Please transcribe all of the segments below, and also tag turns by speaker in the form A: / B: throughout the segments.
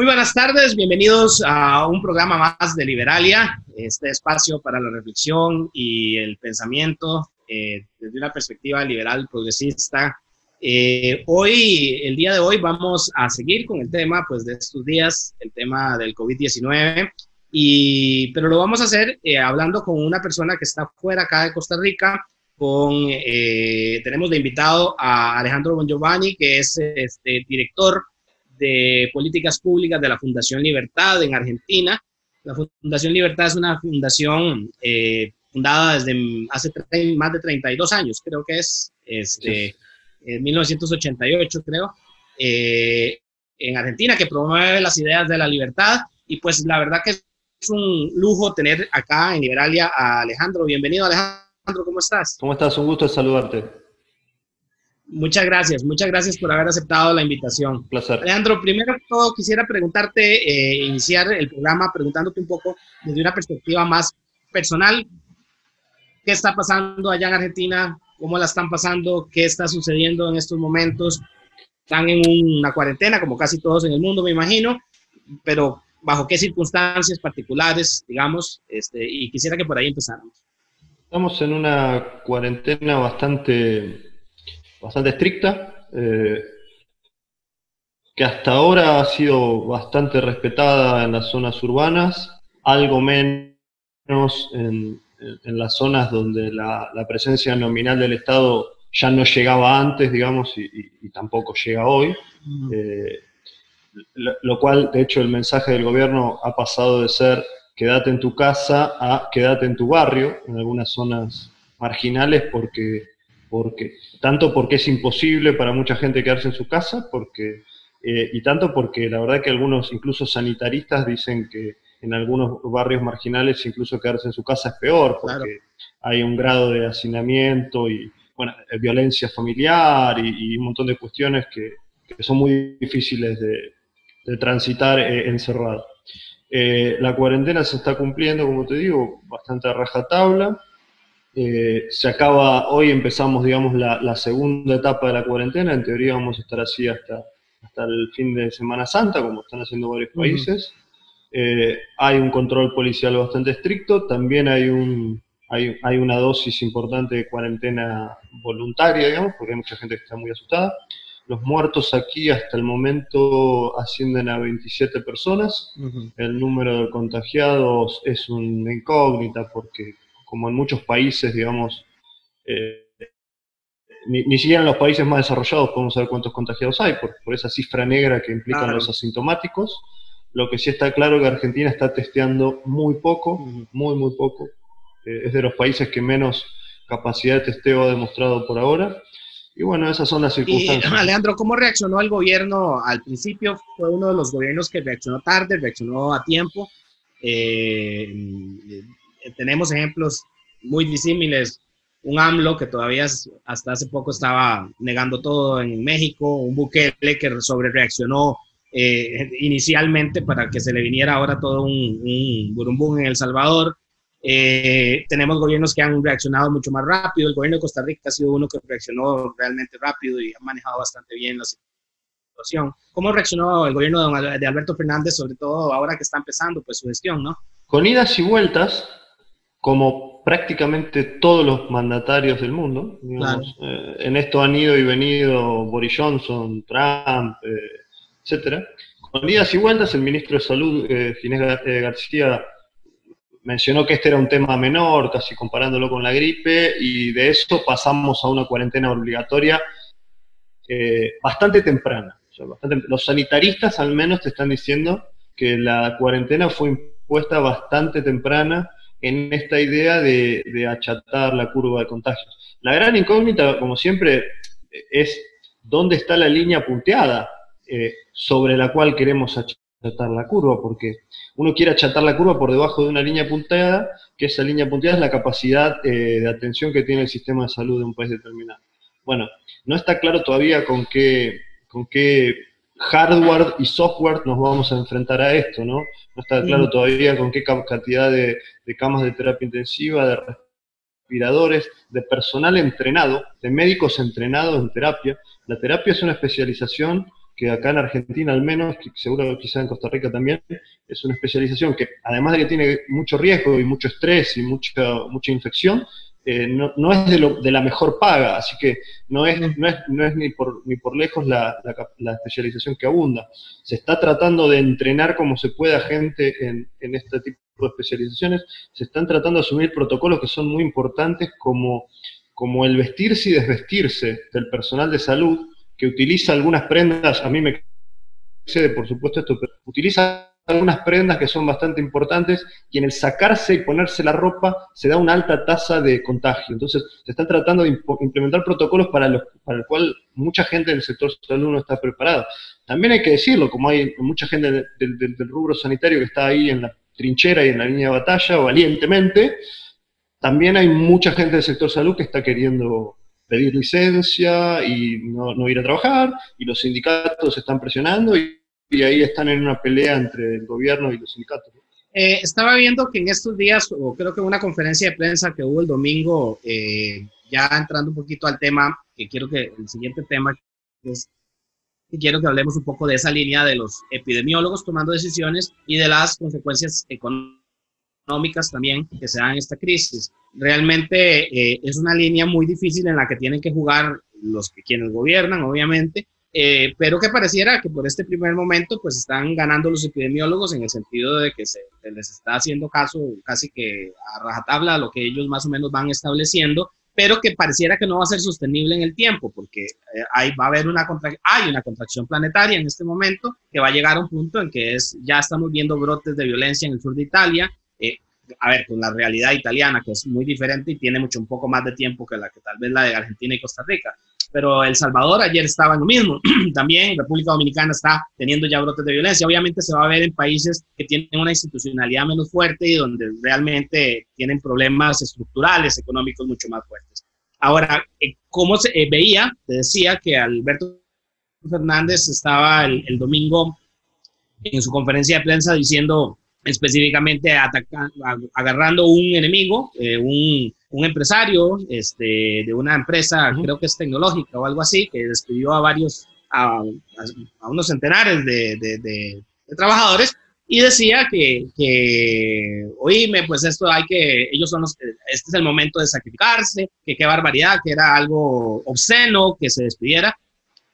A: Muy buenas tardes, bienvenidos a un programa más de Liberalia, este espacio para la reflexión y el pensamiento eh, desde una perspectiva liberal progresista. Eh, hoy, el día de hoy, vamos a seguir con el tema pues, de estos días, el tema del COVID-19, y, pero lo vamos a hacer eh, hablando con una persona que está fuera acá de Costa Rica, con, tenemos de invitado a Alejandro Bongiovanni, que es este, director de políticas públicas de la Fundación Libertad en Argentina. La Fundación Libertad es una fundación eh, fundada desde hace más de 32 años, creo que es, este, en 1988 creo, eh, en Argentina, que promueve las ideas de la libertad. Y pues la verdad que es un lujo tener acá en Liberalia a Alejandro. Bienvenido Alejandro, ¿cómo estás?
B: ¿Cómo estás? Un gusto saludarte.
A: Muchas gracias, muchas gracias por haber aceptado la invitación.
B: Un placer.
A: Alejandro, primero que todo quisiera preguntarte, eh, iniciar el programa preguntándote un poco desde una perspectiva más personal, ¿qué está pasando allá en Argentina? ¿Cómo la están pasando? ¿Qué está sucediendo en estos momentos? Están en una cuarentena, como casi todos en el mundo, me imagino, pero ¿bajo qué circunstancias particulares, digamos? Este, y quisiera que por ahí empezáramos.
B: Estamos en una cuarentena bastante bastante estricta, eh, que hasta ahora ha sido bastante respetada en las zonas urbanas, algo menos en, las zonas donde la, presencia nominal del Estado ya no llegaba antes, digamos, y, tampoco llega hoy. Eh, lo, cual, de hecho, el mensaje del gobierno ha pasado de ser quédate en tu casa a quédate en tu barrio, en algunas zonas marginales, porque porque, tanto porque es imposible para mucha gente quedarse en su casa, porque, eh, y tanto porque la verdad que algunos, incluso sanitaristas, dicen que en algunos barrios marginales incluso quedarse en su casa es peor, porque hay un grado de hacinamiento y bueno, eh, violencia familiar y, un montón de cuestiones que, son muy difíciles de, transitar eh, encerrado. la cuarentena se está cumpliendo, como te digo, bastante a rajatabla. Eh, se acaba, hoy empezamos, digamos, la, segunda etapa de la cuarentena, en teoría vamos a estar así hasta, hasta el fin de Semana Santa, como están haciendo varios países. Eh, hay un control policial bastante estricto, también hay, un, hay, hay, una dosis importante de cuarentena voluntaria, digamos, porque hay mucha gente que está muy asustada. Los muertos aquí hasta el momento ascienden a 27 personas. El número de contagiados es una incógnita porque como en muchos países, digamos, eh, ni, siquiera en los países más desarrollados podemos saber cuántos contagiados hay, por, por esa cifra negra que implican los asintomáticos. Lo que sí está claro es que Argentina está testeando muy poco, muy, muy poco. Eh, es de los países que menos capacidad de testeo ha demostrado por ahora. Y bueno, esas son las circunstancias.
A: Y, Alejandro, ¿cómo reaccionó el gobierno al principio? Fue uno de los gobiernos que reaccionó tarde, reaccionó a tiempo. Eh, tenemos ejemplos muy disímiles. Un AMLO que todavía hasta hace poco estaba negando todo en México, un Bukele que sobre reaccionó eh, inicialmente para que se le viniera ahora todo un, un burumbum en El Salvador. Eh, tenemos gobiernos que han reaccionado mucho más rápido. El gobierno de Costa Rica ha sido uno que reaccionó realmente rápido y ha manejado bastante bien la situación. ¿Cómo reaccionó el gobierno de Alberto Fernández, sobre todo ahora que está empezando pues, su gestión? ¿no?
B: Con idas y vueltas, como prácticamente todos los mandatarios del mundo. Eh, en esto han ido y venido Boris Johnson, Trump, eh, etcétera. Con idas y vueltas, el ministro de Salud, eh, Ginés García, mencionó que este era un tema menor, casi comparándolo con la gripe, y de eso pasamos a una cuarentena obligatoria bastante temprana. los sanitaristas al menos te están diciendo que la cuarentena fue impuesta bastante temprana en esta idea de, achatar la curva de contagios. La gran incógnita, como siempre, es dónde está la línea punteada eh, sobre la cual queremos achatar la curva, porque uno quiere achatar la curva por debajo de una línea punteada, que esa línea punteada es la capacidad eh, de atención que tiene el sistema de salud de un país determinado. Bueno, no está claro todavía con qué, con qué hardware y software nos vamos a enfrentar a esto, ¿no? No está claro todavía con qué cantidad de, camas de terapia intensiva, de respiradores, de personal entrenado, de médicos entrenados en terapia. La terapia es una especialización que acá en Argentina al menos, que seguro quizá en Costa Rica también, es una especialización que además de que tiene mucho riesgo y mucho estrés y mucha, mucha infección, eh, no, no, es de, lo, de, la mejor paga, así que no es, no es, no es ni, por, ni por lejos la, la, la, especialización que abunda. Se está tratando de entrenar como se puede a gente en, en este tipo de especializaciones, se están tratando de asumir protocolos que son muy importantes como, como el vestirse y desvestirse del personal de salud, que utiliza algunas prendas, a mí me excede por supuesto esto, pero utiliza algunas prendas que son bastante importantes y en el sacarse y ponerse la ropa se da una alta tasa de contagio. Entonces, se están tratando de implementar protocolos para, los, para el cual mucha gente del sector salud no está preparada. También hay que decirlo, como hay mucha gente del, rubro sanitario que está ahí en la trinchera y en la línea de batalla valientemente, también hay mucha gente del sector salud que está queriendo pedir licencia y no, no ir a trabajar, y los sindicatos están presionando y y ahí están en una pelea entre el gobierno y los sindicatos.
A: Eh, estaba viendo que en estos días, o creo que una conferencia de prensa que hubo el domingo, eh, ya entrando un poquito al tema, que quiero que el siguiente tema es que quiero que hablemos un poco de esa línea de los epidemiólogos tomando decisiones y de las consecuencias económicas también que se dan en esta crisis. Realmente eh, es una línea muy difícil en la que tienen que jugar los que quienes gobiernan, obviamente, eh, pero que pareciera que por este primer momento pues están ganando los epidemiólogos en el sentido de que se, les está haciendo caso casi que a rajatabla lo que ellos más o menos van estableciendo, pero que pareciera que no va a ser sostenible en el tiempo porque eh, ahí va a haber una, hay una contracción planetaria en este momento que va a llegar a un punto en que es, ya estamos viendo brotes de violencia en el sur de Italia, eh, a ver, con la realidad italiana, que es muy diferente y tiene mucho un poco más de tiempo que la que tal vez la de Argentina y Costa Rica pero El Salvador ayer estaba en lo mismo. También República Dominicana está teniendo ya brotes de violencia. Obviamente se va a ver en países que tienen una institucionalidad menos fuerte y donde realmente tienen problemas estructurales, económicos mucho más fuertes. Ahora, eh, ¿cómo se eh, veía? Te decía que Alberto Fernández estaba el, el domingo en su conferencia de prensa diciendo específicamente agarrando un enemigo, eh, un, un, empresario este, de una empresa, creo que es tecnológica o algo así, que despidió a varios, a, a unos centenares de, de, de, trabajadores y decía que, que, oíme, pues esto hay que, ellos son los, este es el momento de sacrificarse, que qué barbaridad, que era algo obsceno que se despidiera.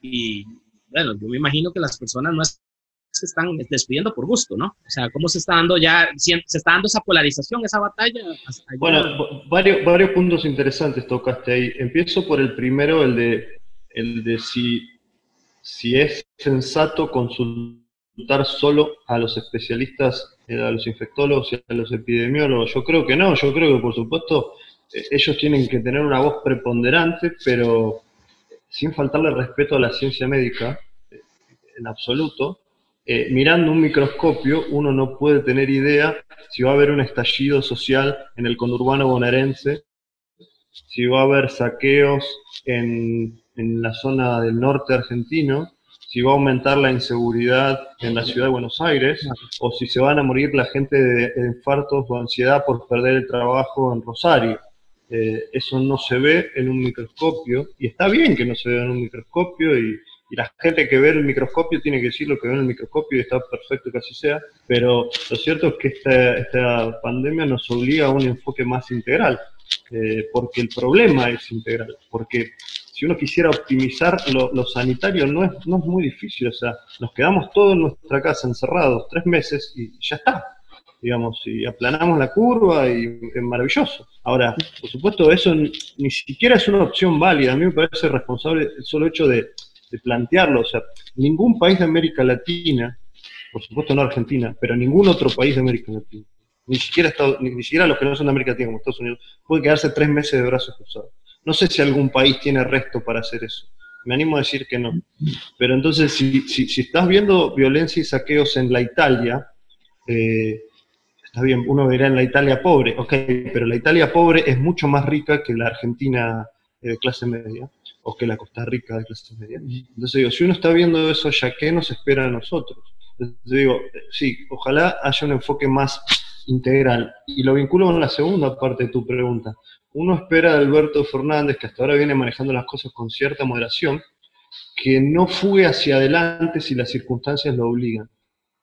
A: Y bueno, yo me imagino que las personas no se están despidiendo por gusto, ¿no? O sea, ¿cómo se está dando ya, se está dando esa polarización, esa batalla?
B: Bueno, varios, varios puntos interesantes tocaste ahí. Empiezo por el primero, el de, el de si, si es sensato consultar solo a los especialistas, eh, a los infectólogos y a los epidemiólogos. Yo creo que no, yo creo que por supuesto eh, ellos tienen que tener una voz preponderante, pero sin faltarle respeto a la ciencia médica eh, en absoluto, eh, mirando un microscopio uno no puede tener idea si va a haber un estallido social en el conurbano bonaerense, si va a haber saqueos en, en la zona del norte argentino, si va a aumentar la inseguridad en la ciudad de Buenos Aires, o si se van a morir la gente de, de infartos o ansiedad por perder el trabajo en Rosario. Eh, eso no se ve en un microscopio, y está bien que no se vea en un microscopio, y, y la gente que ve el microscopio tiene que decir lo que ve en el microscopio y está perfecto que así sea, pero lo cierto es que esta, esta pandemia nos obliga a un enfoque más integral, eh, porque el problema es integral, porque si uno quisiera optimizar lo, lo, sanitario no es, no es muy difícil, o sea, nos quedamos todos en nuestra casa encerrados tres meses y ya está, digamos, y aplanamos la curva y es maravilloso. Ahora, por supuesto, eso ni siquiera es una opción válida, a mí me parece responsable el solo hecho de de plantearlo. O sea, ningún país de América Latina, por supuesto no Argentina, pero ningún otro país de América Latina, ni siquiera, ni, siquiera los que no son de América Latina, como Estados Unidos, puede quedarse tres meses de brazos cruzados. No sé si algún país tiene resto para hacer eso. Me animo a decir que no. Pero entonces, si, si, si estás viendo violencia y saqueos en la Italia, eh, está bien, uno verá en la Italia pobre, ok, pero la Italia pobre es mucho más rica que la Argentina de eh, clase media o que la Costa Rica de clase media. Entonces digo, si uno está viendo eso ya, ¿qué nos espera a nosotros? Entonces digo, sí, ojalá haya un enfoque más integral. Y lo vinculo con la segunda parte de tu pregunta. Uno espera de Alberto Fernández, que hasta ahora viene manejando las cosas con cierta moderación, que no fugue hacia adelante si las circunstancias lo obligan,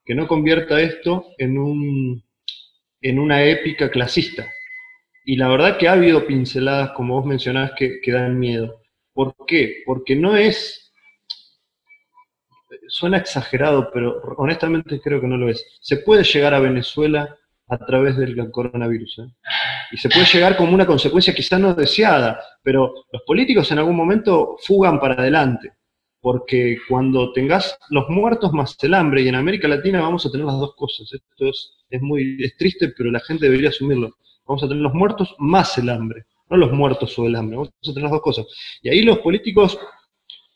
B: que no convierta esto en, un, en una épica clasista. Y la verdad que ha habido pinceladas, como vos mencionás, que, que dan miedo. ¿Por qué? Porque no es, suena exagerado, pero honestamente creo que no lo es. Se puede llegar a Venezuela a través del coronavirus. ¿eh? Y se puede llegar como una consecuencia quizás no deseada, pero los políticos en algún momento fugan para adelante, porque cuando tengas los muertos más el hambre, y en América Latina vamos a tener las dos cosas, esto es, muy es triste, pero la gente debería asumirlo, vamos a tener los muertos más el hambre, no los muertos o el hambre, vamos tener las dos cosas. Y ahí los políticos,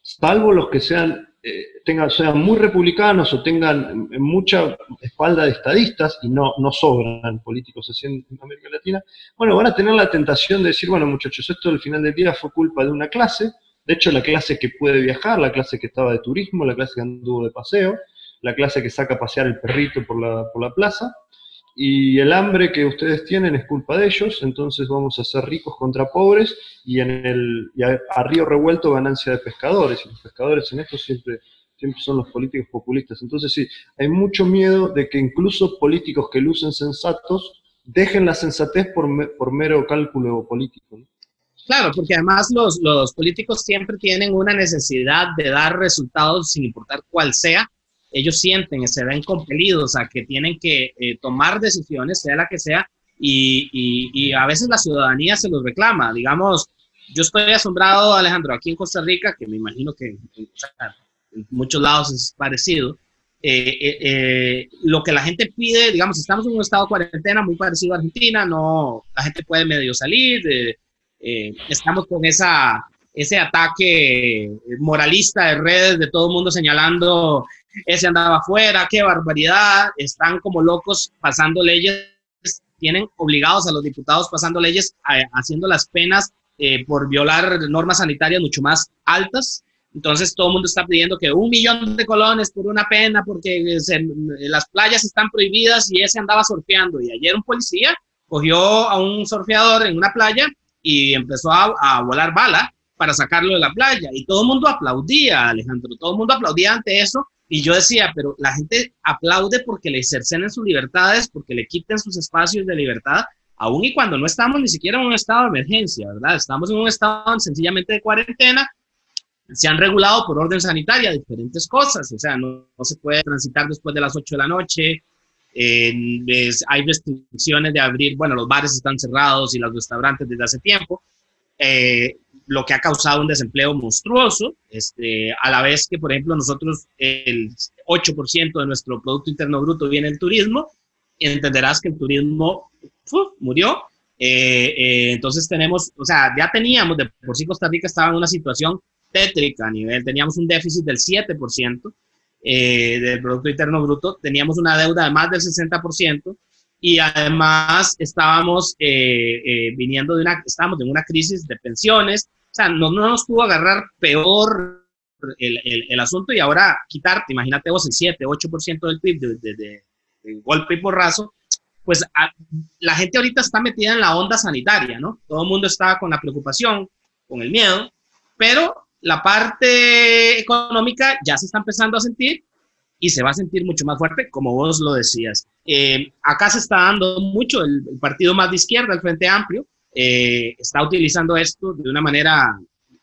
B: salvo los que sean eh, tengan, sean muy republicanos o tengan mucha espalda de estadistas, y no, no sobran políticos así en, América Latina, bueno, van a tener la tentación de decir, bueno muchachos, esto al final del día fue culpa de una clase, de hecho la clase que puede viajar, la clase que estaba de turismo, la clase que anduvo de paseo, la clase que saca a pasear el perrito por la, por la plaza, y el hambre que ustedes tienen es culpa de ellos, entonces vamos a ser ricos contra pobres y, en el, a, río revuelto ganancia de pescadores, y los pescadores en esto siempre, siempre son los políticos populistas. Entonces sí, hay mucho miedo de que incluso políticos que lucen sensatos dejen la sensatez por, por mero cálculo político.
A: Claro, porque además los, los políticos siempre tienen una necesidad de dar resultados sin importar cuál sea, ellos sienten, se ven compelidos a que tienen que eh, tomar decisiones, sea la que sea, y, a veces la ciudadanía se los reclama. Digamos, yo estoy asombrado, Alejandro, aquí en Costa Rica, que me imagino que en muchos lados es parecido, eh, eh, lo que la gente pide, digamos, estamos en un estado de cuarentena muy parecido a Argentina, no, la gente puede medio salir, estamos con esa, ese ataque moralista de redes de todo el mundo señalando ese andaba afuera, qué barbaridad, están como locos pasando leyes, tienen obligados a los diputados pasando leyes, haciendo las penas eh, por violar normas sanitarias mucho más altas. Entonces todo el mundo está pidiendo que un millón de colones por una pena porque las playas están prohibidas y ese andaba surfeando. Y ayer un policía cogió a un surfeador en una playa y empezó a, a volar bala para sacarlo de la playa. Y todo el mundo aplaudía, Alejandro, todo el mundo aplaudía ante eso y yo decía, pero la gente aplaude porque le cercenen sus libertades, porque le quiten sus espacios de libertad, aun y cuando no estamos ni siquiera en un estado de emergencia, ¿verdad? Estamos en un estado sencillamente de cuarentena, se han regulado por orden sanitaria diferentes cosas, o sea, no, se puede transitar después de las 8 de la noche, hay restricciones de abrir, bueno, los bares están cerrados y los restaurantes desde hace tiempo, eh, lo que ha causado un desempleo monstruoso, este, a la vez que, por ejemplo, nosotros el 8% de nuestro Producto Interno Bruto viene del turismo, entenderás que el turismo murió. Eh, eh, entonces tenemos, o sea, ya teníamos, de por sí Costa Rica estaba en una situación tétrica a nivel, teníamos un déficit del 7% eh, del Producto Interno Bruto, teníamos una deuda de más del 60%, y además estábamos viniendo de una, estábamos en una crisis de pensiones, sea, no, nos pudo agarrar peor el, el, asunto y ahora quitarte, imagínate vos el 7, 8% del PIB de, de, golpe y porrazo, pues la gente ahorita está metida en la onda sanitaria, ¿no? Todo el mundo está con la preocupación, con el miedo, pero la parte económica ya se está empezando a sentir y se va a sentir mucho más fuerte, como vos lo decías. Eh, acá se está dando mucho el, el, partido más de izquierda, el Frente Amplio, eh, está utilizando esto de una manera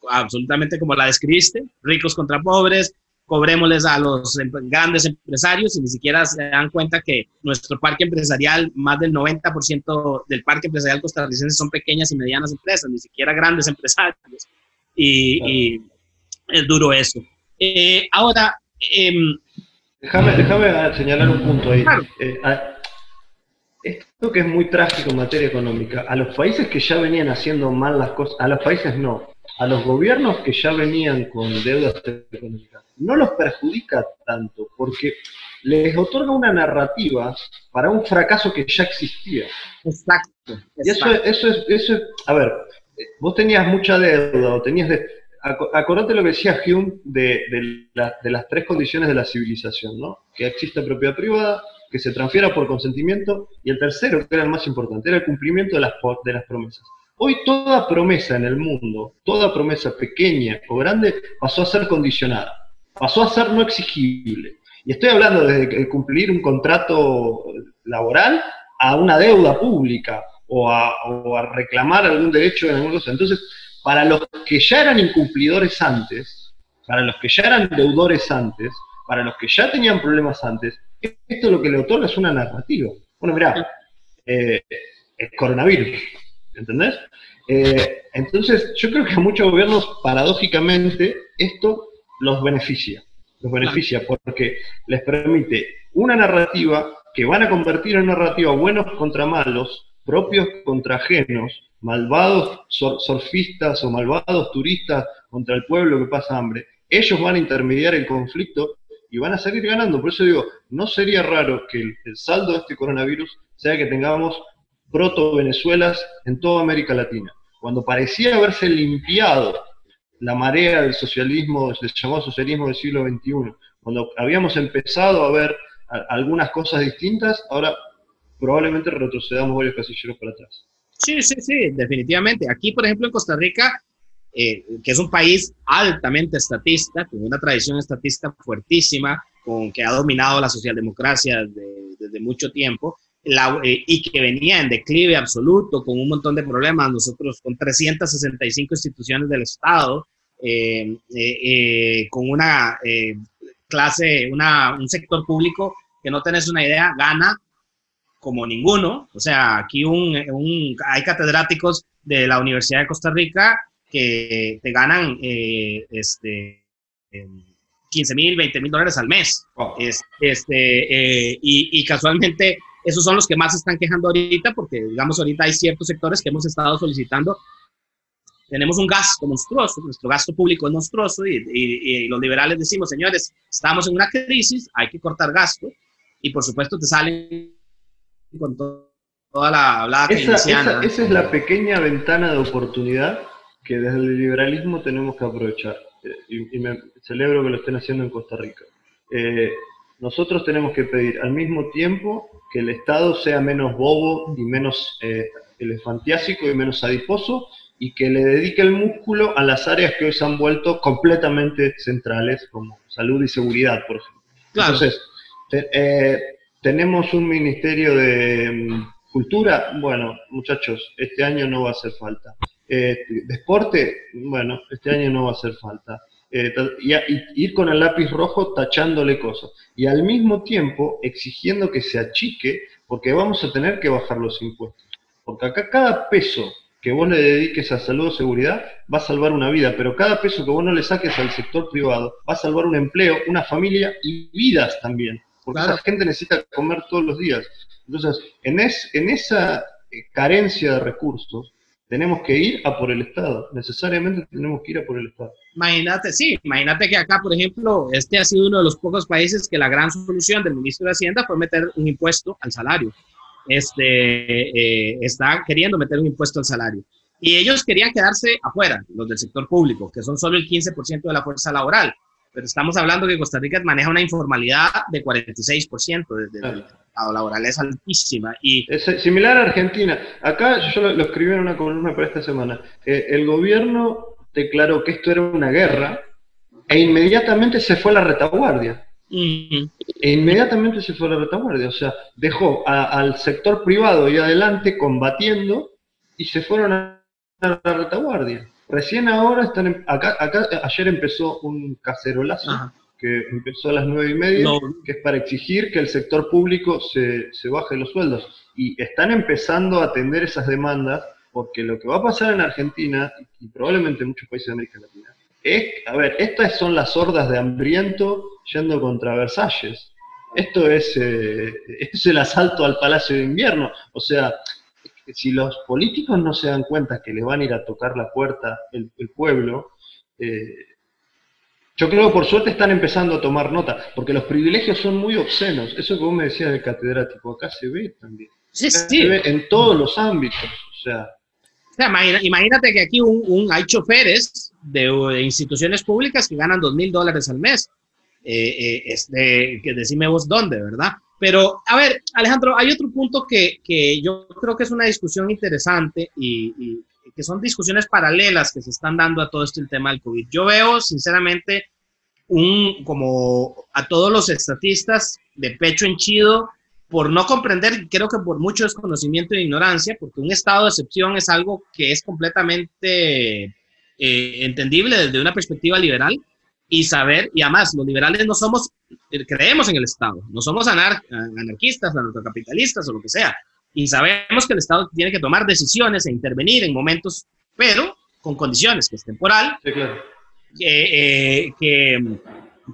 A: absolutamente como la describiste, ricos contra pobres, cobrémosles a los grandes empresarios y ni siquiera se dan cuenta que nuestro parque empresarial, más del 90% del parque empresarial costarricense son pequeñas y medianas empresas, ni siquiera grandes empresarios. Y, es duro eso. Eh, ahora...
B: Em, déjame, déjame, señalar un punto ahí. Eh, esto que es muy trágico en materia económica, a los países que ya venían haciendo mal las cosas, a los países no, a los gobiernos que ya venían con deudas económicas, no los perjudica tanto porque les otorga una narrativa para un fracaso que ya existía.
A: Exacto.
B: Y eso, eso, es, eso a ver, vos tenías mucha deuda o tenías... De, acordate lo que decía Hume de, las tres condiciones de la civilización, ¿no? Que exista propiedad privada, que se transfiera por consentimiento, y el tercero, que era el más importante, era el cumplimiento de las, de las promesas. Hoy toda promesa en el mundo, toda promesa pequeña o grande, pasó a ser condicionada, pasó a ser no exigible. Y estoy hablando de cumplir un contrato laboral a una deuda pública o a, reclamar algún derecho en alguna cosa. Entonces, para los que ya eran incumplidores antes, para los que ya eran deudores antes, para los que ya tenían problemas antes, esto lo que le otorga es una narrativa. Bueno, mirá, eh, el coronavirus, ¿entendés? Eh, entonces, yo creo que a muchos gobiernos, paradójicamente, esto los beneficia. Los beneficia porque les permite una narrativa que van a convertir en narrativa buenos contra malos, propios contra ajenos, malvados surfistas o malvados turistas contra el pueblo que pasa hambre. Ellos van a intermediar el conflicto y van a seguir ganando. Por eso digo, no sería raro que el, saldo de este coronavirus sea que tengamos proto-Venezuelas en toda América Latina. Cuando parecía haberse limpiado la marea del socialismo, del llamado socialismo del siglo XXI, cuando habíamos empezado a ver algunas cosas distintas, ahora probablemente retrocedamos varios casilleros para atrás.
A: Sí, sí, sí, definitivamente. Aquí, por ejemplo, en Costa Rica, eh, que es un país altamente estatista, con una tradición estatista fuertísima, con que ha dominado la socialdemocracia desde mucho tiempo, eh, y que venía en declive absoluto, con un montón de problemas, nosotros con 365 instituciones del Estado, eh, con una clase, una, un sector público que no tenés una idea, gana como ninguno. O sea, aquí un, hay catedráticos de la Universidad de Costa Rica que te ganan eh, este, 15 mil, 20 mil dólares al mes. este, eh, y, casualmente esos son los que más se están quejando ahorita porque, digamos, ahorita hay ciertos sectores que hemos estado solicitando. Tenemos un gasto monstruoso, nuestro gasto público es monstruoso y, y los liberales decimos, señores, estamos en una crisis, hay que cortar gasto y por supuesto te salen con toda la hablada
B: esa, esa, esa, es la pequeña ventana de oportunidad que desde el liberalismo tenemos que aprovechar. Eh, y, me celebro que lo estén haciendo en Costa Rica. Eh, nosotros tenemos que pedir al mismo tiempo que el Estado sea menos bobo y menos eh, elefantiásico y menos adiposo y que le dedique el músculo a las áreas que hoy se han vuelto completamente centrales, como salud y seguridad, por ejemplo. Entonces, eh, tenemos un ministerio de mm, cultura, bueno, muchachos, este año no va a hacer falta. Eh, deporte, bueno, este año no va a hacer falta. Eh, y, ir con el lápiz rojo tachándole cosas. Y al mismo tiempo exigiendo que se achique, porque vamos a tener que bajar los impuestos. Porque acá cada peso que vos le dediques a salud o seguridad va a salvar una vida, pero cada peso que vos no le saques al sector privado va a salvar un empleo, una familia y vidas también porque esa gente necesita comer todos los días. Entonces, en, en esa eh, carencia de recursos, tenemos que ir a por el Estado, necesariamente tenemos que ir a por el Estado.
A: Imagínate, sí, imagínate que acá, por ejemplo, este ha sido uno de los pocos países que la gran solución del ministro de Hacienda fue meter un impuesto al salario. Este, eh, está queriendo meter un impuesto al salario. Y ellos querían quedarse afuera, los del sector público, que son solo el 15% de la fuerza laboral pero estamos hablando que Costa Rica maneja una informalidad de 46%, desde el mercado laboral es altísima. Y,
B: es similar a Argentina. Acá yo lo, escribí en una columna para esta semana. Eh, el gobierno declaró que esto era una guerra e inmediatamente se fue a la retaguardia. E inmediatamente se fue a la retaguardia. O sea, dejó al sector privado y adelante combatiendo y se fueron a la retaguardia. Recién ahora están, acá, acá ayer empezó un cacerolazo que empezó a las nueve y media, que es para exigir que el sector público se, se baje los sueldos. Y están empezando a atender esas demandas, porque lo que va a pasar en Argentina, y probablemente en muchos países de América Latina, es, a ver, estas son las hordas de hambriento yendo contra Versalles. Esto es, eh, esto es el asalto al Palacio de Invierno. O sea, si los políticos no se dan cuenta que le van a ir a tocar la puerta el, pueblo, eh, yo creo que por suerte están empezando a tomar nota, porque los privilegios son muy obscenos. Eso que vos me decías del catedrático, acá se ve también. Sí, sí. Se ve en todos los ámbitos. O sea,
A: imagínate que aquí un, hay choferes de, instituciones públicas que ganan dos mil dólares al mes. Eh, eh, este, que decime vos dónde, ¿verdad? Pero, a ver, Alejandro, hay otro punto que, que yo creo que es una discusión interesante y, que son discusiones paralelas que se están dando a todo este el tema del COVID. Yo veo, sinceramente, un, como a todos los estatistas de pecho henchido por no comprender, creo que por mucho desconocimiento e ignorancia, porque un estado de excepción es algo que es completamente eh, entendible desde una perspectiva liberal y saber, y además los liberales no somos, eh, creemos en el Estado, no somos anar anarquistas, anarcocapitalistas o lo que sea, y sabemos que el Estado tiene que tomar decisiones e intervenir en momentos, pero con condiciones, que es temporal,
B: sí, claro.
A: eh, que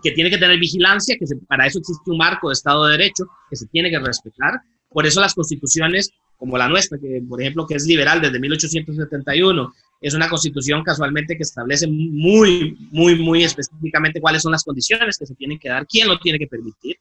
A: que tiene que tener vigilancia, que para eso existe un marco de Estado de Derecho que se tiene que respetar. Por eso las constituciones como la nuestra, que por ejemplo que es liberal desde 1871, es una constitución casualmente que establece muy, muy, muy específicamente cuáles son las condiciones que se tienen que dar, quién lo tiene que permitir.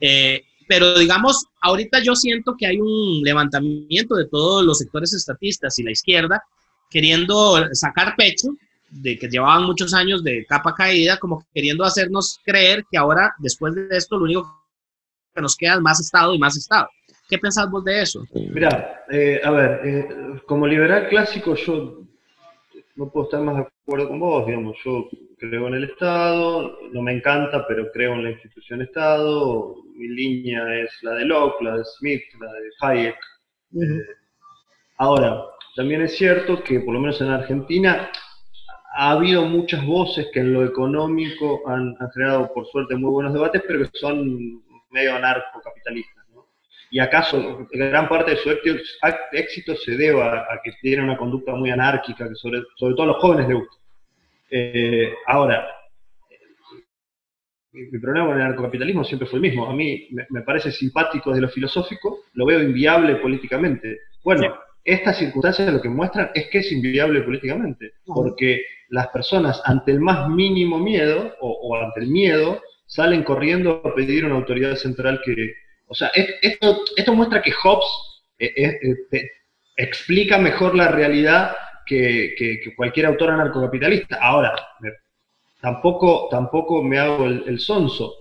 A: Eh, pero digamos, ahorita yo siento que hay un levantamiento de todos los sectores estatistas y la izquierda queriendo sacar pecho de que llevaban muchos años de capa caída, como queriendo hacernos creer que ahora, después de esto, lo único que nos queda es más Estado y más Estado. ¿Qué pensás vos de eso?
B: Mira, eh, a ver, eh, como liberal clásico yo no puedo estar más de acuerdo con vos, digamos, yo creo en el Estado, no me encanta, pero creo en la institución Estado, mi línea es la de Locke, la de Smith, la de Hayek. Eh, ahora, también es cierto que por lo menos en Argentina ha habido muchas voces que en lo económico han, generado, por suerte, muy buenos debates, pero que son medio anarcocapitalistas. Y acaso gran parte de su éxito se deba a que tienen una conducta muy anárquica, que sobre, sobre todo a los jóvenes les gusta. Eh, ahora, mi, problema con el anarcocapitalismo siempre fue el mismo. A mí me, parece simpático desde lo filosófico, lo veo inviable políticamente. Bueno, estas circunstancias lo que muestran es que es inviable políticamente, porque las personas ante el más mínimo miedo o, ante el miedo salen corriendo a pedir una autoridad central que... O sea, esto, muestra que Hobbes eh, eh, eh, explica mejor la realidad que, cualquier autor anarcocapitalista. Ahora, tampoco, tampoco me hago el, sonso.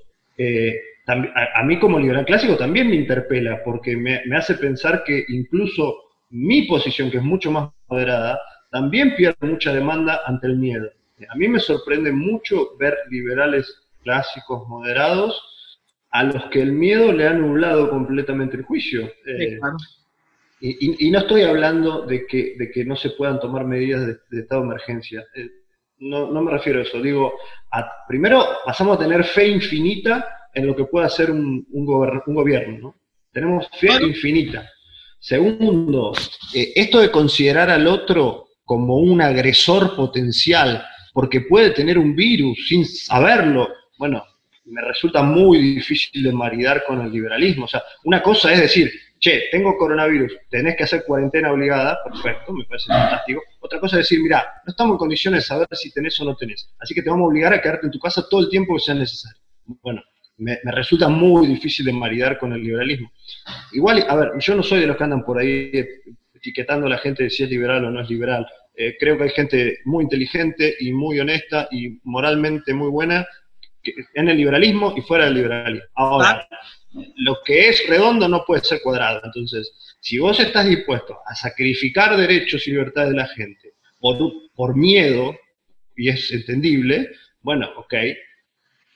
B: a, mí como liberal clásico también me interpela, porque me, me hace pensar que incluso mi posición, que es mucho más moderada, también pierde mucha demanda ante el miedo. A mí me sorprende mucho ver liberales clásicos moderados a los que el miedo le ha nublado completamente el juicio. Eh, y, no estoy hablando de que, de que no se puedan tomar medidas de, estado de emergencia. Eh, no, me refiero a eso. Digo, primero pasamos a tener fe infinita en lo que pueda hacer un, gobierno. ¿no? Tenemos fe infinita. Segundo, eh, esto de considerar al otro como un agresor potencial, porque puede tener un virus sin saberlo, bueno, me resulta muy difícil de maridar con el liberalismo. O sea, una cosa es decir, che, tengo coronavirus, tenés que hacer cuarentena obligada, perfecto, me parece fantástico. Otra cosa es decir, mira, no estamos en condiciones de saber si tenés o no tenés, así que te vamos a obligar a quedarte en tu casa todo el tiempo que sea necesario. Bueno, me, resulta muy difícil de maridar con el liberalismo. Igual, a ver, yo no soy de los que andan por ahí etiquetando a la gente de si es liberal o no es liberal. Eh, creo que hay gente muy inteligente y muy honesta y moralmente muy buena en el liberalismo y fuera del liberalismo. Ahora, lo que es redondo no puede ser cuadrado. Entonces, si vos estás dispuesto a sacrificar derechos y libertades de la gente por, por miedo, y es entendible, bueno, ok,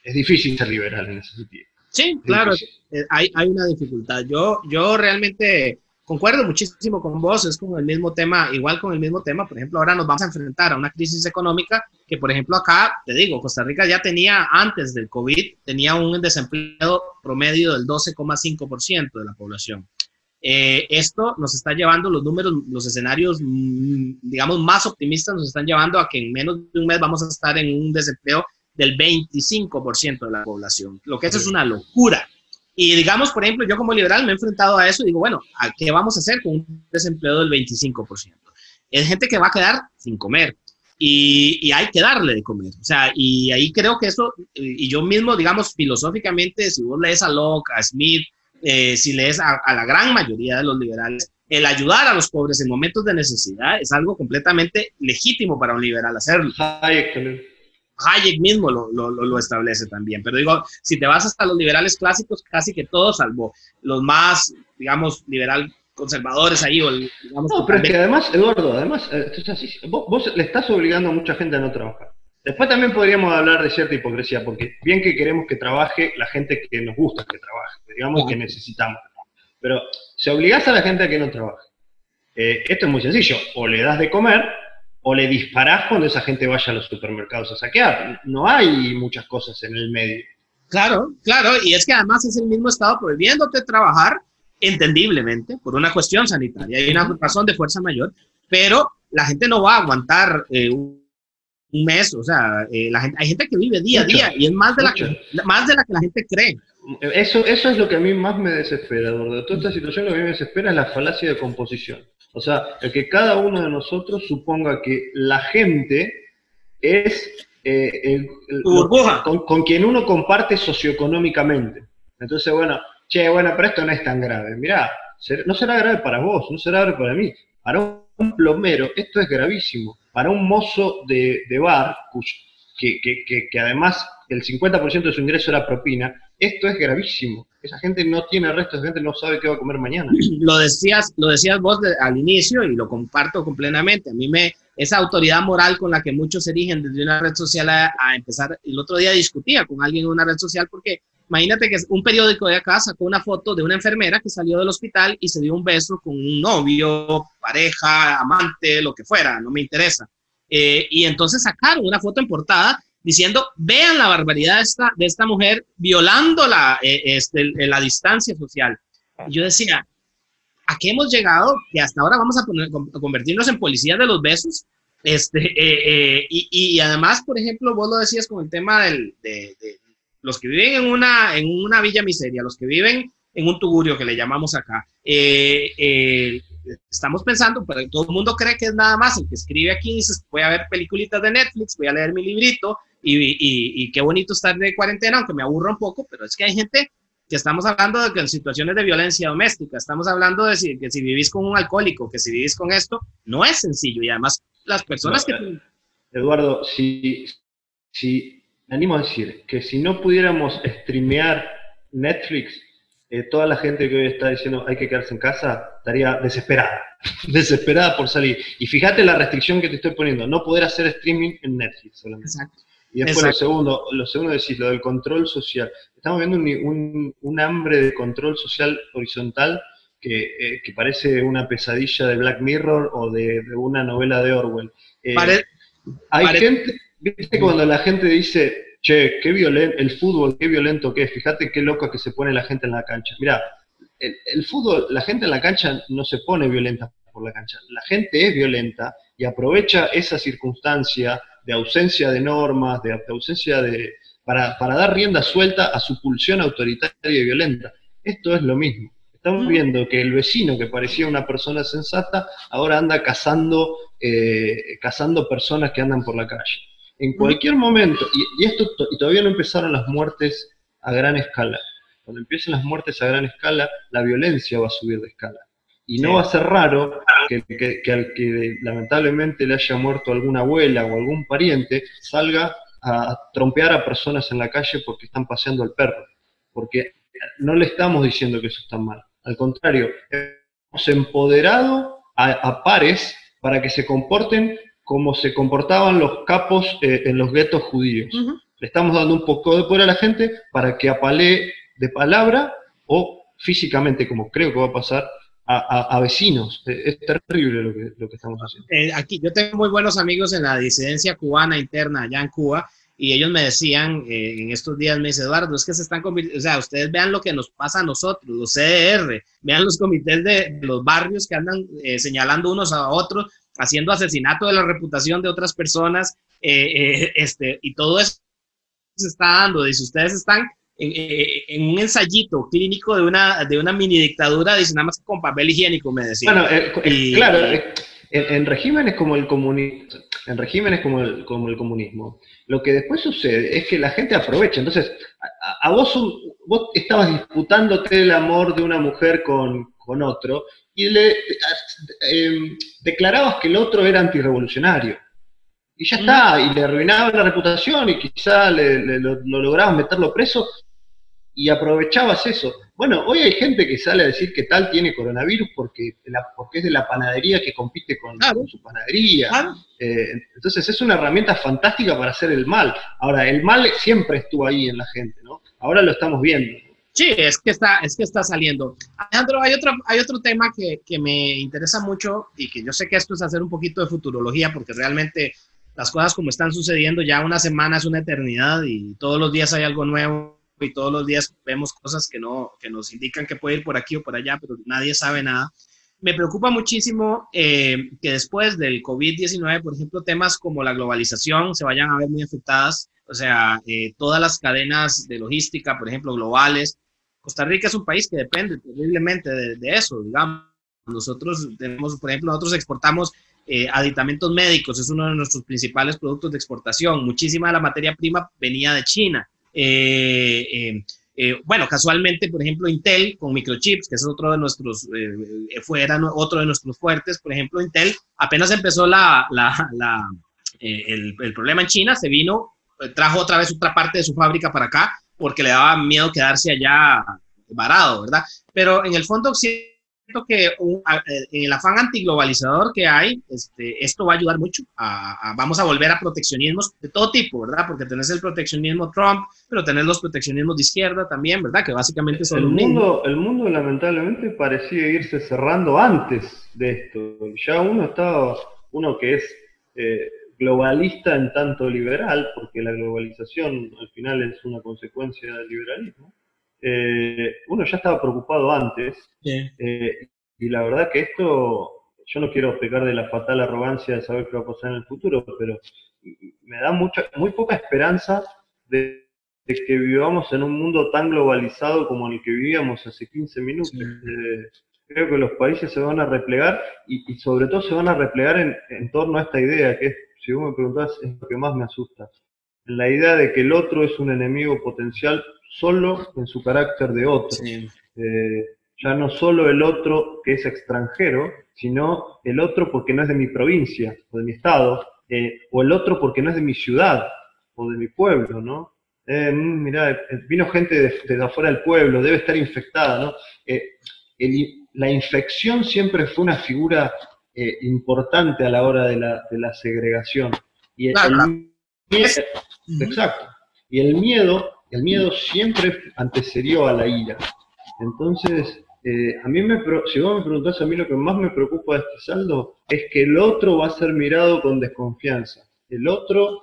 B: es difícil ser liberal en ese sentido.
A: Sí, claro, eh, hay, hay, una dificultad. Yo, yo realmente concuerdo muchísimo con vos, es como el mismo tema, igual con el mismo tema, por ejemplo, ahora nos vamos a enfrentar a una crisis económica que, por ejemplo, acá, te digo, Costa Rica ya tenía, antes del COVID, tenía un desempleo promedio del 12,5% de la población. Eh, esto nos está llevando los números, los escenarios, mm, digamos, más optimistas nos están llevando a que en menos de un mes vamos a estar en un desempleo del 25% de la población, lo que eso es una locura. Y digamos, por ejemplo, yo como liberal me he enfrentado a eso y digo, bueno, ¿a ¿qué vamos a hacer con un desempleo del 25%? Es gente que va a quedar sin comer y, hay que darle de comer. O sea, y ahí creo que eso, y yo mismo, digamos, filosóficamente, si vos lees a Locke, a Smith, eh, si lees a, la gran mayoría de los liberales, el ayudar a los pobres en momentos de necesidad es algo completamente legítimo para un liberal hacerlo. Hayek mismo lo, lo, lo, establece también. Pero digo, si te vas hasta los liberales clásicos, casi que todos, salvo los más, digamos, liberal conservadores ahí. O,
B: digamos, no, pero es que además, Eduardo, además, eh, vos, vos, le estás obligando a mucha gente a no trabajar. Después también podríamos hablar de cierta hipocresía, porque bien que queremos que trabaje la gente que nos gusta que trabaje, digamos que necesitamos. Pero si obligás a la gente a que no trabaje, eh, esto es muy sencillo, o le das de comer o le disparás cuando esa gente vaya a los supermercados a saquear. No hay muchas cosas en el medio.
A: Claro, claro, y es que además es el mismo Estado prohibiéndote trabajar, entendiblemente, por una cuestión sanitaria y una razón de fuerza mayor, pero la gente no va a aguantar eh, un mes, o sea, eh, la gente, hay gente que vive día a día y es más de, la que, más de la que la gente cree.
B: Eso, eso es lo que a mí más me desespera, De toda esta situación lo que a mí me desespera es la falacia de composición. O sea, el que cada uno de nosotros suponga que la gente es eh, el, con, con, quien uno comparte socioeconómicamente. Entonces, bueno, che, bueno, pero esto no es tan grave. Mirá, no será grave para vos, no será grave para mí. Para un plomero esto es gravísimo para un mozo de, bar, que, que, además el 50% de su ingreso era propina, esto es gravísimo. Esa gente no tiene resto, esa gente no sabe qué va a comer mañana.
A: Lo decías, lo decías vos al inicio y lo comparto completamente. A mí me, esa autoridad moral con la que muchos se erigen desde una red social a, a, empezar, el otro día discutía con alguien en una red social porque Imagínate que un periódico de acá sacó una foto de una enfermera que salió del hospital y se dio un beso con un novio, pareja, amante, lo que fuera, no me interesa. Eh, y entonces sacaron una foto en portada diciendo, vean la barbaridad de esta, de esta mujer violando la, eh, este, la distancia social. Y yo decía, ¿a qué hemos llegado? Que hasta ahora vamos a, poner, convertirnos en policías de los besos. Este, eh, y, y, además, por ejemplo, vos lo decías con el tema del, de, los que viven en una, en una villa miseria, los que viven en un tugurio que le llamamos acá, eh, eh, estamos pensando, pero todo el mundo cree que es nada más el que escribe aquí y dice, voy a ver peliculitas de Netflix, voy a leer mi librito y, y, qué bonito estar de cuarentena, aunque me aburra un poco, pero es que hay gente que estamos hablando de que en situaciones de violencia doméstica, estamos hablando de si, que si vivís con un alcohólico, que si vivís con esto, no es sencillo y además las personas que...
B: Eduardo, si, si me animo a decir que si no pudiéramos streamear Netflix, eh, toda la gente que hoy está diciendo hay que quedarse en casa estaría desesperada, desesperada por salir. Y fíjate la restricción que te estoy poniendo, no poder hacer streaming en Netflix solamente. Exacto. Y después lo segundo, lo segundo decís, lo del control social. Estamos viendo un, hambre de control social horizontal que, eh, parece una pesadilla de Black Mirror o de, una novela de Orwell. Eh, hay gente ¿Viste cuando la gente dice, che, qué violento, el fútbol, qué violento que es? Fíjate qué loca que se pone la gente en la cancha. Mira, el, fútbol, la gente en la cancha no se pone violenta por la cancha. La gente es violenta y aprovecha esa circunstancia de ausencia de normas, de, ausencia de. Para, para dar rienda suelta a su pulsión autoritaria y violenta. Esto es lo mismo. Estamos viendo que el vecino que parecía una persona sensata ahora anda cazando, eh, cazando personas que andan por la calle. En cualquier momento, y, esto y todavía no empezaron las muertes a gran escala. Cuando empiecen las muertes a gran escala, la violencia va a subir de escala. Y no va a ser raro que, que, al que lamentablemente le haya muerto alguna abuela o algún pariente salga a trompear a personas en la calle porque están paseando al perro. Porque no le estamos diciendo que eso está mal. Al contrario, hemos empoderado a pares para que se comporten como se comportaban los capos eh, en los guetos judíos. Le estamos dando un poco de poder a la gente para que apalee de palabra o físicamente, como creo que va a pasar, a, vecinos. Eh, es terrible lo que, lo que estamos haciendo.
A: Eh, aquí, yo tengo muy buenos amigos en la disidencia cubana interna allá en Cuba, y ellos me decían en estos días, me dice Eduardo, es que se están convirtiendo, o sea, ustedes vean lo que nos pasa a nosotros, los CDR, vean los comités de, los barrios que andan señalando unos a otros, haciendo asesinato de la reputación de otras personas, eh, eh, este, y todo eso se está dando. si ustedes están eh, en, un ensayito clínico de una, de una mini dictadura, dice nada más con papel higiénico, me decía.
B: Bueno, claro, en, regímenes como el comunismo, en regímenes como el, como el comunismo, lo que después sucede es que la gente aprovecha. Entonces, a, vos, vos estabas disputándote el amor de una mujer con, con otro, y le eh, declarabas que el otro era antirrevolucionario. Y ya está, y le arruinaba la reputación y quizá le, lo, lograbas meterlo preso. Y aprovechabas eso. Bueno, hoy hay gente que sale a decir que tal tiene coronavirus porque, porque es de la panadería que compite con, su panadería. Eh, entonces es una herramienta fantástica para hacer el mal. Ahora, el mal siempre estuvo ahí en la gente, ¿no? Ahora lo estamos viendo.
A: Sí, es que está, es que está saliendo. Alejandro, hay otro, hay otro tema que, que me interesa mucho y que yo sé que esto es hacer un poquito de futurología porque realmente las cosas como están sucediendo ya una semana es una eternidad y todos los días hay algo nuevo y todos los días vemos cosas que, no, que nos indican que puede ir por aquí o por allá, pero nadie sabe nada. Me preocupa muchísimo eh, que después del COVID-19, por ejemplo, temas como la globalización se vayan a ver muy afectadas, o sea, eh, todas las cadenas de logística, por ejemplo, globales. Costa Rica es un país que depende terriblemente de, eso, digamos. Nosotros tenemos, por ejemplo, nosotros exportamos eh, aditamentos médicos, es uno de nuestros principales productos de exportación. Muchísima de la materia prima venía de China. Eh, eh, eh, bueno, casualmente, por ejemplo, Intel con microchips, que es otro de nuestros, fuera otro de nuestros fuertes, por ejemplo, Intel, apenas empezó la, el, problema en China, se vino, trajo otra vez otra parte de su fábrica para acá, porque le daba miedo quedarse allá varado, ¿verdad? Pero en el fondo, sí que eh, en el afán antiglobalizador que hay, este, esto va a ayudar mucho. A, vamos a volver a proteccionismos de todo tipo, ¿verdad? Porque tenés el proteccionismo Trump, pero tenés los proteccionismos de izquierda también, ¿verdad? Que básicamente son
B: el mundo, El mundo lamentablemente parecía irse cerrando antes de esto. Ya uno estaba, uno que es eh, globalista en tanto liberal, porque la globalización al final es una consecuencia del liberalismo eh, uno ya estaba preocupado antes, eh, y la verdad que esto, yo no quiero pecar de la fatal arrogancia de saber qué va a pasar en el futuro, pero me da mucha, muy poca esperanza de, que vivamos en un mundo tan globalizado como el que vivíamos hace 15 minutos. Eh, creo que los países se van a replegar y, sobre todo se van a replegar en, en, torno a esta idea, que es, si vos me preguntás, es lo que más me asusta. La idea de que el otro es un enemigo potencial solo en su carácter de otro. Eh, ya no solo el otro que es extranjero, sino el otro porque no es de mi provincia o de mi estado, eh, o el otro porque no es de mi ciudad o de mi pueblo, ¿no? Eh, mm, mirá, vino gente de, afuera del pueblo, debe estar infectada, ¿no? la infección siempre fue una figura importante a la hora de la, segregación. Y exacto. Y el miedo el miedo siempre antecedió a la ira. Entonces, eh, a mí me, si vos me preguntás a mí lo que más me preocupa de este saldo es que el otro va a ser mirado con desconfianza. El otro,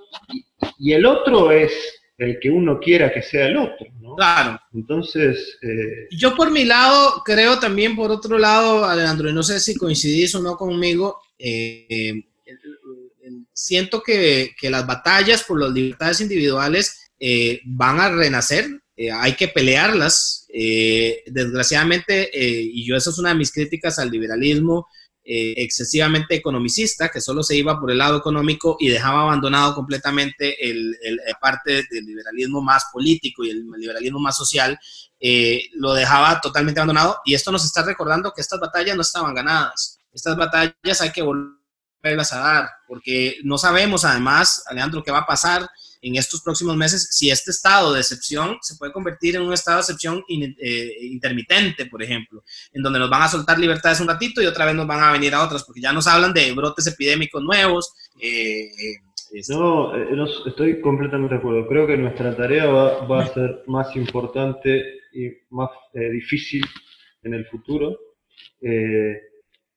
B: y, el otro es el que uno quiera que sea el otro, ¿no?
A: Claro.
B: Entonces... Eh,
A: Yo por mi lado, creo también por otro lado, Alejandro, y no sé si coincidís o no conmigo, eh, siento que, que, las batallas por las libertades individuales eh, van a renacer, eh, hay que pelearlas. Eh, desgraciadamente, y yo eso es una de mis críticas al liberalismo excesivamente economicista, que solo se iba por el lado económico y dejaba abandonado completamente el, parte del liberalismo más político y el liberalismo más social, lo dejaba totalmente abandonado. Y esto nos está recordando que estas batallas no estaban ganadas. Estas batallas hay que volverlas a dar, porque no sabemos además, Alejandro, qué va a pasar en estos próximos meses si este estado de excepción se puede convertir en un estado de excepción eh, intermitente, por ejemplo, en donde nos van a soltar libertades un ratito y otra vez nos van a venir a otras, porque ya nos hablan de brotes epidémicos nuevos.
B: Eh, eh, no, estoy completamente de acuerdo. Creo que nuestra tarea va, a ser más importante y más difícil en el futuro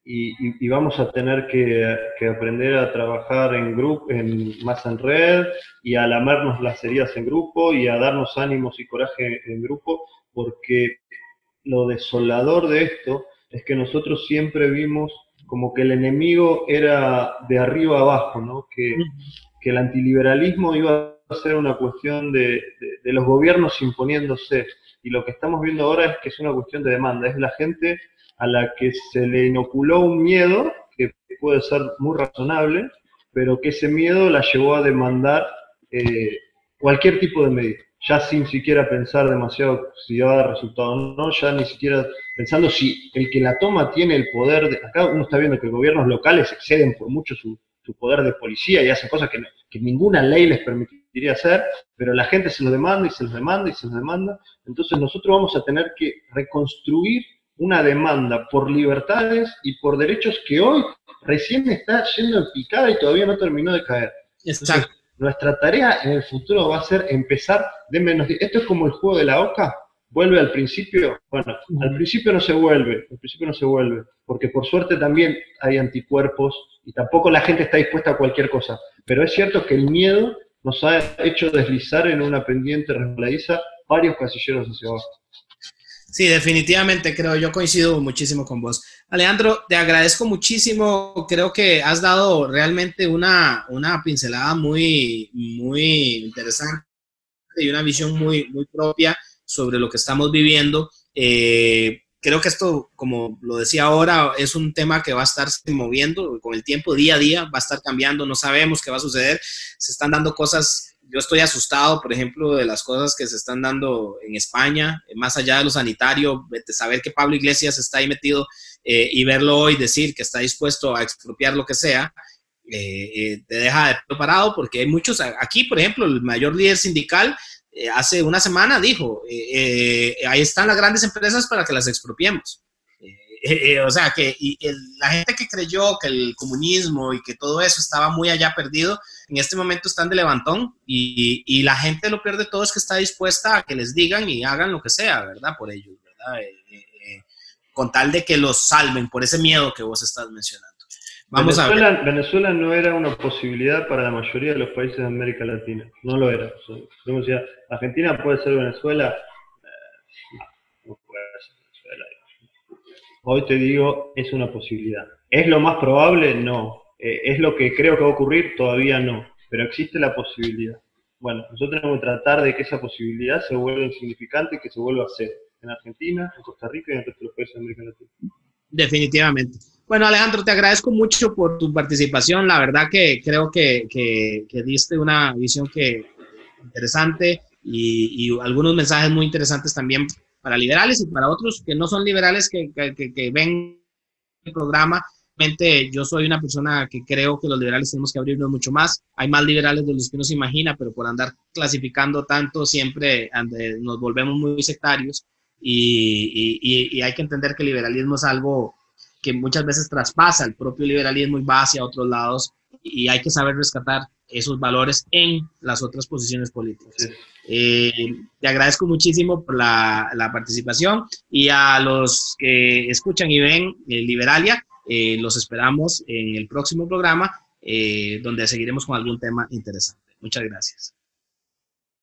B: y, vamos a tener que, aprender a trabajar en grupo, en, más en red y a lamernos las heridas en grupo y a darnos ánimos y coraje en grupo, porque lo desolador de esto es que nosotros siempre vimos como que el enemigo era de arriba abajo, ¿no? que, que el antiliberalismo iba a ser una cuestión de, de los gobiernos imponiéndose. Y lo que estamos viendo ahora es que es una cuestión de demanda, es la gente a la que se le inoculó un miedo que puede ser muy razonable, pero que ese miedo la llevó a demandar eh, cualquier tipo de medida, ya sin siquiera pensar demasiado si va a dar resultado o no, ya ni siquiera pensando si el que la toma tiene el poder, de, acá uno está viendo que gobiernos locales exceden por mucho su, poder de policía y hacen cosas que, que ninguna ley les permitiría hacer, pero la gente se los demanda y se los demanda y se los demanda. Entonces nosotros vamos a tener que reconstruir una demanda por libertades y por derechos que hoy recién está yendo en picada y todavía no terminó de caer. Exacto. nuestra tarea en el futuro va a ser empezar de menos. Esto es como el juego de la oca. Vuelve al principio. Bueno, al principio no se vuelve. Al principio no se vuelve. Porque por suerte también hay anticuerpos y tampoco la gente está dispuesta a cualquier cosa. Pero es cierto que el miedo nos ha hecho deslizar en una pendiente resbaladiza varios casilleros hacia abajo.
A: Sí, definitivamente creo, yo coincido muchísimo con vos. Alejandro, te agradezco muchísimo, creo que has dado realmente una, una pincelada muy, muy interesante y una visión muy, muy propia sobre lo que estamos viviendo. Eh, creo que esto, como lo decía ahora, es un tema que va a estar moviendo con el tiempo, día a día, va a estar cambiando, no sabemos qué va a suceder, se están dando cosas yo estoy asustado, por ejemplo, de las cosas que se están dando en España, más allá de lo sanitario, de saber que Pablo Iglesias está ahí metido eh, y verlo hoy decir que está dispuesto a expropiar lo que sea, eh, eh, te deja de parado porque hay muchos, aquí por ejemplo, el mayor líder sindical hace una semana dijo, ahí están las grandes empresas para que las expropiemos. o sea, que la gente que creyó que el comunismo y que todo eso estaba muy allá perdido, en este momento están de levantón y, la gente lo peor de todo es que está dispuesta a que les digan y hagan lo que sea, ¿verdad? Por ellos, ¿verdad? Eh, eh, eh, con tal de que los salven por ese miedo que vos estás mencionando.
B: Vamos Venezuela, a ver. Venezuela no era una posibilidad para la mayoría de los países de América Latina, no lo era. O sea, Argentina puede ser Venezuela, no puede ser Venezuela. Hoy te digo, es una posibilidad. ¿Es lo más probable? No. Eh, ¿Es lo que creo que va a ocurrir? Todavía no, pero existe la posibilidad. Bueno, nosotros tenemos que tratar de que esa posibilidad se vuelva insignificante y que se vuelva a hacer en Argentina, en Costa Rica y en el resto de los países de América Latina.
A: Definitivamente. Bueno, Alejandro, te agradezco mucho por tu participación. La verdad que creo que, que, diste una visión que interesante y, y, algunos mensajes muy interesantes también para liberales y para otros que no son liberales que, que ven el programa yo soy una persona que creo que los liberales tenemos que abrirnos mucho más. Hay más liberales de los que uno se imagina, pero por andar clasificando tanto siempre nos volvemos muy sectarios y, hay que entender que el liberalismo es algo que muchas veces traspasa el propio liberalismo y va hacia otros lados y hay que saber rescatar esos valores en las otras posiciones políticas. Eh, te agradezco muchísimo por la, la, participación y a los que escuchan y ven eh, Liberalia, eh, los esperamos en el próximo programa, eh, donde seguiremos con algún tema interesante. Muchas gracias.